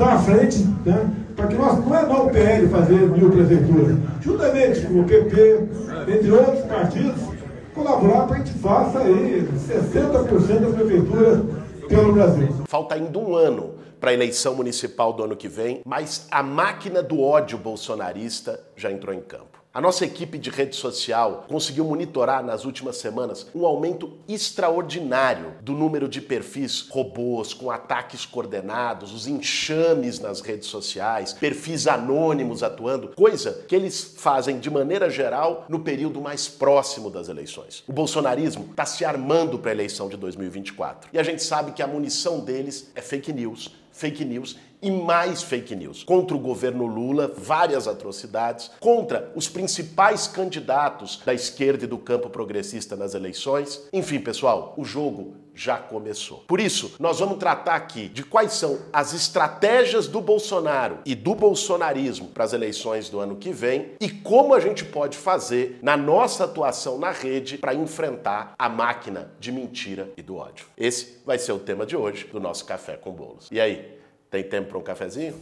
está à frente, né, para que nós, não é não o PL fazer mil prefeituras, juntamente com o PP, entre outros partidos, colaborar para que a gente faça aí 60% das prefeituras pelo Brasil. Falta ainda um ano para a eleição municipal do ano que vem, mas a máquina do ódio bolsonarista já entrou em campo. A nossa equipe de rede social conseguiu monitorar nas últimas semanas um aumento extraordinário do número de perfis robôs com ataques coordenados, os enxames nas redes sociais, perfis anônimos atuando, coisa que eles fazem de maneira geral no período mais próximo das eleições. O bolsonarismo está se armando para a eleição de 2024 e a gente sabe que a munição deles é fake news, fake news e mais fake news. Contra o governo Lula, várias atrocidades. Contra os principais candidatos da esquerda e do campo progressista nas eleições. Enfim, pessoal, o jogo já começou. Por isso, nós vamos tratar aqui de quais são as estratégias do Bolsonaro e do bolsonarismo para as eleições do ano que vem e como a gente pode fazer na nossa atuação na rede para enfrentar a máquina de mentira e do ódio. Esse vai ser o tema de hoje do nosso Café com Bolos. E aí, tem tempo para um cafezinho?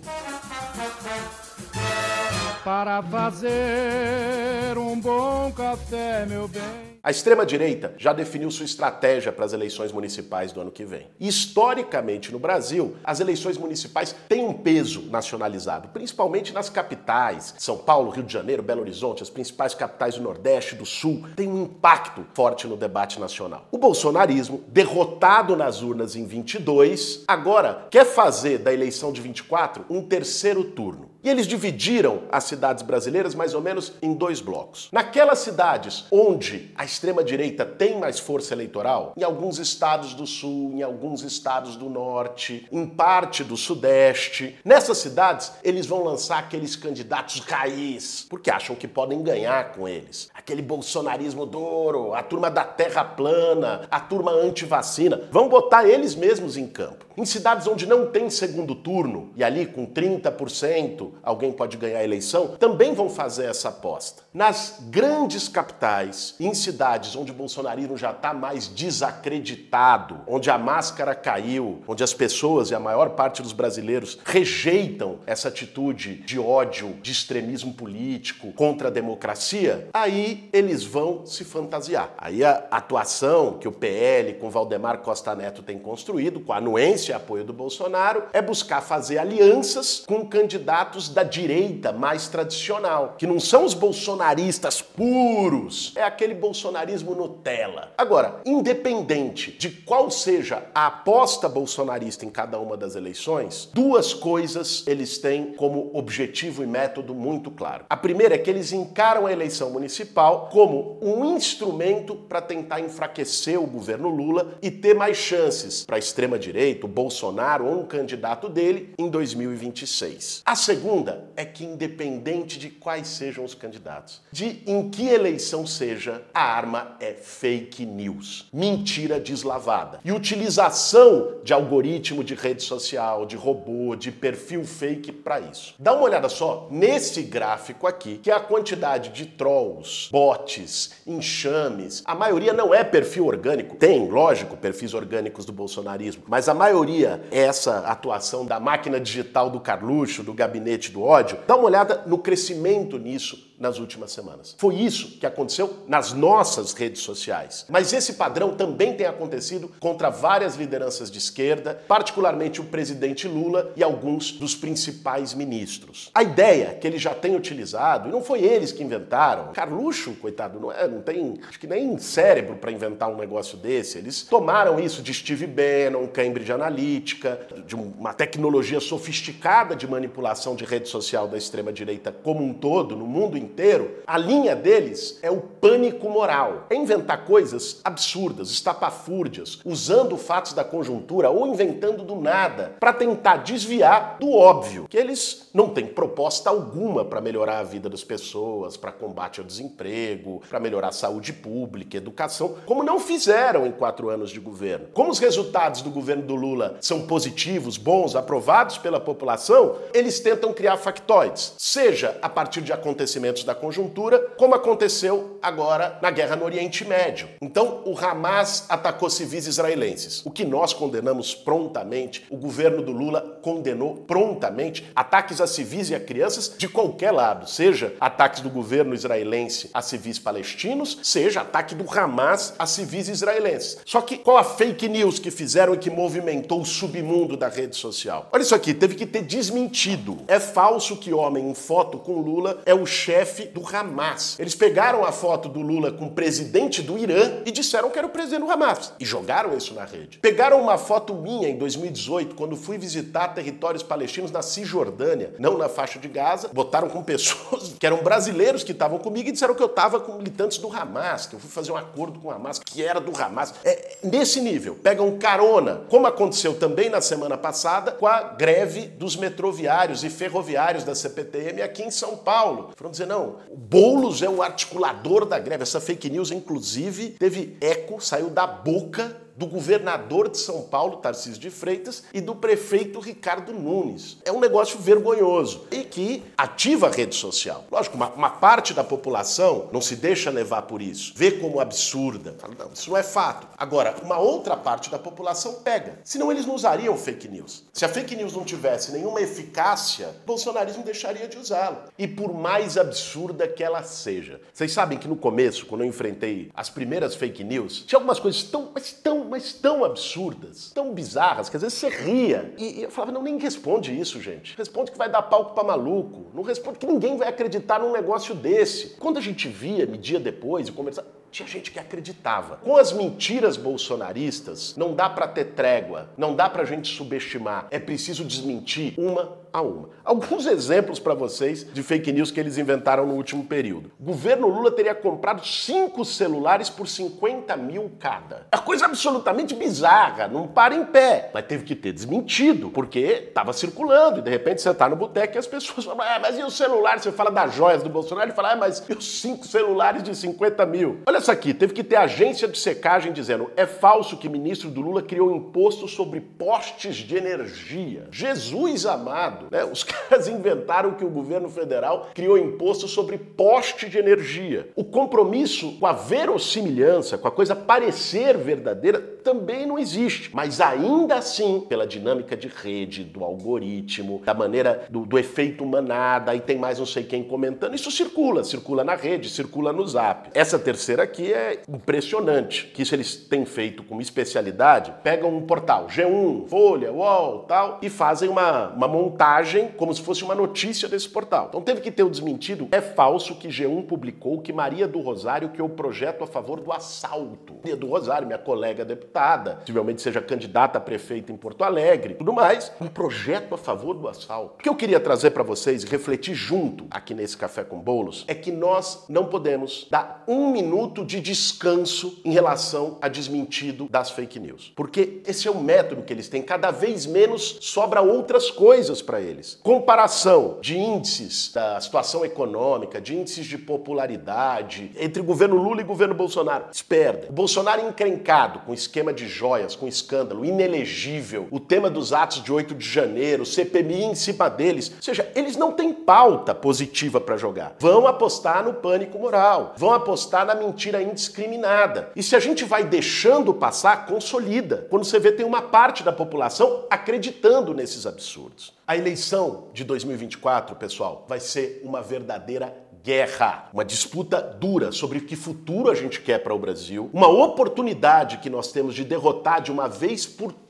Para fazer um bom café, meu bem. A extrema-direita já definiu sua estratégia para as eleições municipais do ano que vem. Historicamente, no Brasil, as eleições municipais têm um peso nacionalizado, principalmente nas capitais. São Paulo, Rio de Janeiro, Belo Horizonte, as principais capitais do Nordeste, do Sul, têm um impacto forte no debate nacional. O bolsonarismo, derrotado nas urnas em 22, agora quer fazer da eleição de 24 um terceiro turno. E eles dividiram as cidades brasileiras mais ou menos em dois blocos. Naquelas cidades onde a extrema-direita tem mais força eleitoral, em alguns estados do sul, em alguns estados do norte, em parte do sudeste, nessas cidades eles vão lançar aqueles candidatos raiz, porque acham que podem ganhar com eles. Aquele bolsonarismo duro, a turma da terra plana, a turma anti-vacina, vão botar eles mesmos em campo. Em cidades onde não tem segundo turno, e ali com 30% alguém pode ganhar a eleição, também vão fazer essa aposta. Nas grandes capitais, em cidades onde o bolsonarismo já está mais desacreditado, onde a máscara caiu, onde as pessoas e a maior parte dos brasileiros rejeitam essa atitude de ódio, de extremismo político contra a democracia, aí eles vão se fantasiar. Aí a atuação que o PL com Valdemar Costa Neto tem construído, com a anuência e apoio do Bolsonaro, é buscar fazer alianças com candidatos da direita mais tradicional, que não são os bolsonaristas puros, é aquele bolsonarismo Nutella. Agora, independente de qual seja a aposta bolsonarista em cada uma das eleições, duas coisas eles têm como objetivo e método muito claro. A primeira é que eles encaram a eleição municipal como um instrumento para tentar enfraquecer o governo Lula e ter mais chances para a extrema direita, o Bolsonaro ou um candidato dele em 2026. A segunda é que independente de quais sejam os candidatos, de em que eleição seja, a arma é fake news, mentira deslavada. E utilização de algoritmo de rede social, de robô, de perfil fake para isso. Dá uma olhada só nesse gráfico aqui, que é a quantidade de trolls, bots, enxames. A maioria não é perfil orgânico. Tem, lógico, perfis orgânicos do bolsonarismo, mas a maioria é essa atuação da máquina digital do Carluxo, do gabinete do ódio. Dá uma olhada no crescimento nisso nas últimas semanas. Foi isso que aconteceu nas nossas redes sociais. Mas esse padrão também tem acontecido contra várias lideranças de esquerda, particularmente o presidente Lula e alguns dos principais ministros. A ideia que ele já tem utilizado, e não foi eles que inventaram, Carluxo, coitado, não, é, não tem acho que nem cérebro para inventar um negócio desse. Eles tomaram isso de Steve Bannon, Cambridge Analytica, de uma tecnologia sofisticada de manipulação de rede social da extrema-direita como um todo, no mundo inteiro inteiro, a linha deles é o pânico moral. É inventar coisas absurdas, estapafúrdias, usando fatos da conjuntura ou inventando do nada para tentar desviar do óbvio, que eles não têm proposta alguma para melhorar a vida das pessoas, para combate ao desemprego, para melhorar a saúde pública, educação, como não fizeram em quatro anos de governo. Como os resultados do governo do Lula são positivos, bons, aprovados pela população, eles tentam criar factoides, seja a partir de acontecimentos da conjuntura, como aconteceu agora na guerra no Oriente Médio. Então, o Hamas atacou civis israelenses, o que nós condenamos prontamente, o governo do Lula condenou prontamente ataques a civis e a crianças de qualquer lado, seja ataques do governo israelense a civis palestinos, seja ataque do Hamas a civis israelenses. Só que qual a fake news que fizeram e que movimentou o submundo da rede social? Olha isso aqui, teve que ter desmentido. É falso que homem em foto com Lula é o chefe do Hamas. Eles pegaram a foto do Lula com o presidente do Irã e disseram que era o presidente do Hamas. E jogaram isso na rede. Pegaram uma foto minha em 2018, quando fui visitar territórios palestinos na Cisjordânia, não na faixa de Gaza. Botaram com pessoas que eram brasileiros que estavam comigo e disseram que eu estava com militantes do Hamas, que eu fui fazer um acordo com o Hamas, que era do Hamas. É nesse nível. Pegam carona, como aconteceu também na semana passada com a greve dos metroviários e ferroviários da CPTM aqui em São Paulo. Foram dizer, não, o Boulos é o articulador da greve. Essa fake news, inclusive, teve eco, saiu da boca do governador de São Paulo, Tarcísio de Freitas, e do prefeito Ricardo Nunes. É um negócio vergonhoso e que ativa a rede social. Lógico, uma, uma parte da população não se deixa levar por isso, vê como absurda. Não, isso não é fato. Agora, uma outra parte da população pega. Senão eles não usariam fake news. Se a fake news não tivesse nenhuma eficácia, o bolsonarismo deixaria de usá-la. E por mais absurda que ela seja. Vocês sabem que no começo, quando eu enfrentei as primeiras fake news, tinha algumas coisas tão, mas tão mas tão absurdas, tão bizarras, que às vezes você ria. E, e eu falava, não, nem responde isso, gente. Responde que vai dar palco pra maluco. Não responde que ninguém vai acreditar num negócio desse. Quando a gente via, media depois e conversava, tinha gente que acreditava. Com as mentiras bolsonaristas, não dá para ter trégua, não dá pra gente subestimar. É preciso desmentir uma a uma. Alguns exemplos para vocês de fake news que eles inventaram no último período. O governo Lula teria comprado cinco celulares por 50 mil cada. É coisa absolutamente bizarra, não para em pé. Mas teve que ter desmentido, porque estava circulando. E de repente você tá no boteco e as pessoas falam, ah, mas e o celular? Você fala das joias do Bolsonaro, ele fala, ah, mas e os cinco celulares de 50 mil? Olha isso aqui, teve que ter agência de secagem dizendo, é falso que ministro do Lula criou imposto sobre postes de energia. Jesus amado. Né? Os caras inventaram que o governo federal criou imposto sobre poste de energia. O compromisso com a verossimilhança, com a coisa parecer verdadeira, também não existe. Mas ainda assim, pela dinâmica de rede, do algoritmo, da maneira do, do efeito manada, e tem mais não sei quem comentando, isso circula, circula na rede, circula no zap. Essa terceira aqui é impressionante, que isso eles têm feito com especialidade, pegam um portal, G1, Folha, UOL, tal, e fazem uma, uma montagem como se fosse uma notícia desse portal. Então teve que ter o desmentido. É falso que G1 publicou que Maria do Rosário criou o projeto a favor do assalto. Maria do Rosário, minha colega deputada, possivelmente seja candidata a prefeita em Porto Alegre, tudo mais, um projeto a favor do assalto. O que eu queria trazer para vocês e refletir junto aqui nesse Café com Bolos é que nós não podemos dar um minuto de descanso em relação a desmentido das fake news. Porque esse é o método que eles têm. Cada vez menos sobra outras coisas para eles. Comparação de índices da situação econômica, de índices de popularidade entre governo Lula e governo Bolsonaro. Esperda. O Bolsonaro encrencado com esquema de joias, com escândalo, inelegível, o tema dos atos de 8 de janeiro, CPMI em cima deles. Ou seja, eles não têm pauta positiva para jogar. Vão apostar no pânico moral, vão apostar na mentira indiscriminada. E se a gente vai deixando passar, consolida. Quando você vê, tem uma parte da população acreditando nesses absurdos. A eleição de 2024, pessoal, vai ser uma verdadeira guerra, uma disputa dura sobre que futuro a gente quer para o Brasil, uma oportunidade que nós temos de derrotar de uma vez por todas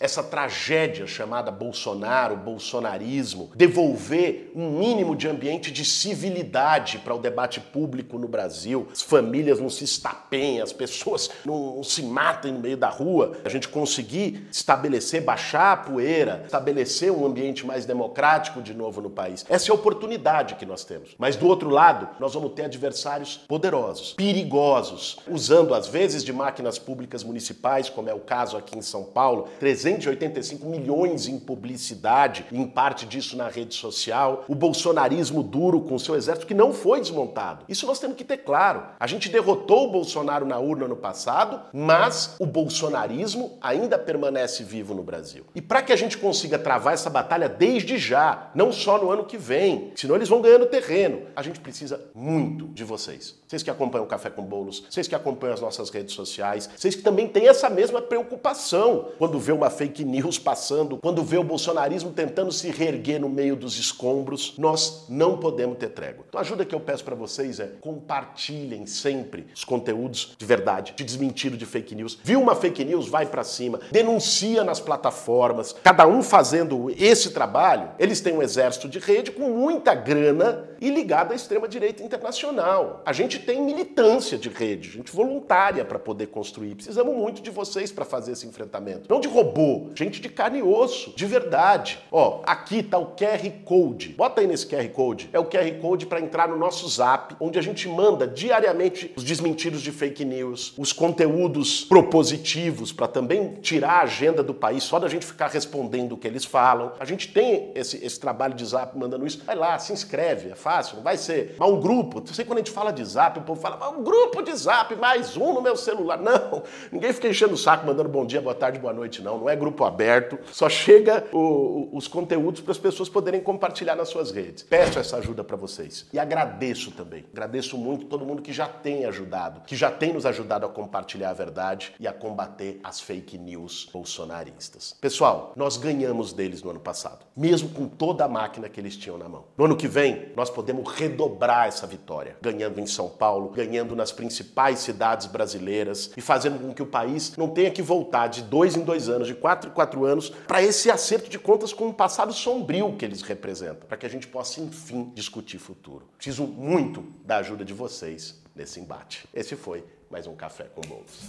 essa tragédia chamada Bolsonaro, bolsonarismo, devolver um mínimo de ambiente de civilidade para o debate público no Brasil, as famílias não se estapeiem, as pessoas não se matem no meio da rua, a gente conseguir estabelecer, baixar a poeira, estabelecer um ambiente mais democrático de novo no país. Essa é a oportunidade que nós temos. Mas do outro lado, nós vamos ter adversários poderosos, perigosos, usando às vezes de máquinas públicas municipais, como é o caso aqui em São Paulo, 385 milhões em publicidade, em parte disso na rede social, o bolsonarismo duro com seu exército que não foi desmontado. Isso nós temos que ter claro. A gente derrotou o Bolsonaro na urna no passado, mas o bolsonarismo ainda permanece vivo no Brasil. E para que a gente consiga travar essa batalha desde já, não só no ano que vem, senão eles vão ganhando terreno, a gente precisa muito de vocês. Vocês que acompanham o Café com Bolos, vocês que acompanham as nossas redes sociais, vocês que também têm essa mesma preocupação quando vê uma fake news passando, quando vê o bolsonarismo tentando se reerguer no meio dos escombros, nós não podemos ter trégua. Então a ajuda que eu peço para vocês é compartilhem sempre os conteúdos de verdade, de desmentido de fake news. Viu uma fake news, vai para cima, denuncia nas plataformas. Cada um fazendo esse trabalho, eles têm um exército de rede com muita grana e ligado à extrema direita internacional. A gente tem militância de rede, gente voluntária para poder construir. Precisamos muito de vocês para fazer esse enfrentamento. Não de robô, gente de carne e osso, de verdade. Ó, aqui tá o QR Code. Bota aí nesse QR Code. É o QR Code para entrar no nosso Zap, onde a gente manda diariamente os desmentidos de fake news, os conteúdos propositivos para também tirar a agenda do país só da gente ficar respondendo o que eles falam. A gente tem esse, esse trabalho de Zap mandando isso. Vai lá, se inscreve, é fácil, não vai ser. Mas um grupo, não sei quando a gente fala de Zap, o povo fala, um grupo de Zap, mais um no meu celular. Não, ninguém fica enchendo o saco mandando bom dia, boa tarde, boa noite, não. Não é grupo aberto. Só chega o, os conteúdos para as pessoas poderem compartilhar nas suas redes. Peço essa ajuda para vocês. E agradeço também. Agradeço muito todo mundo que já tem ajudado, que já tem nos ajudado a compartilhar a verdade e a combater as fake news bolsonaristas. Pessoal, nós ganhamos deles no ano passado, mesmo com toda a máquina que eles tinham na mão. No ano que vem, nós podemos redobrar essa vitória, ganhando em São Paulo, ganhando nas principais cidades brasileiras e fazendo com que o país não tenha que voltar de dois em dois anos, de quatro em quatro anos, para esse acerto de contas com o passado sombrio que eles representam, para que a gente possa, enfim, discutir futuro. Preciso muito da ajuda de vocês nesse embate. Esse foi mais um Café com Bolos.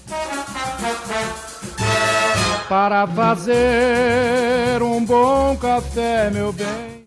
Para fazer um bom café, meu bem.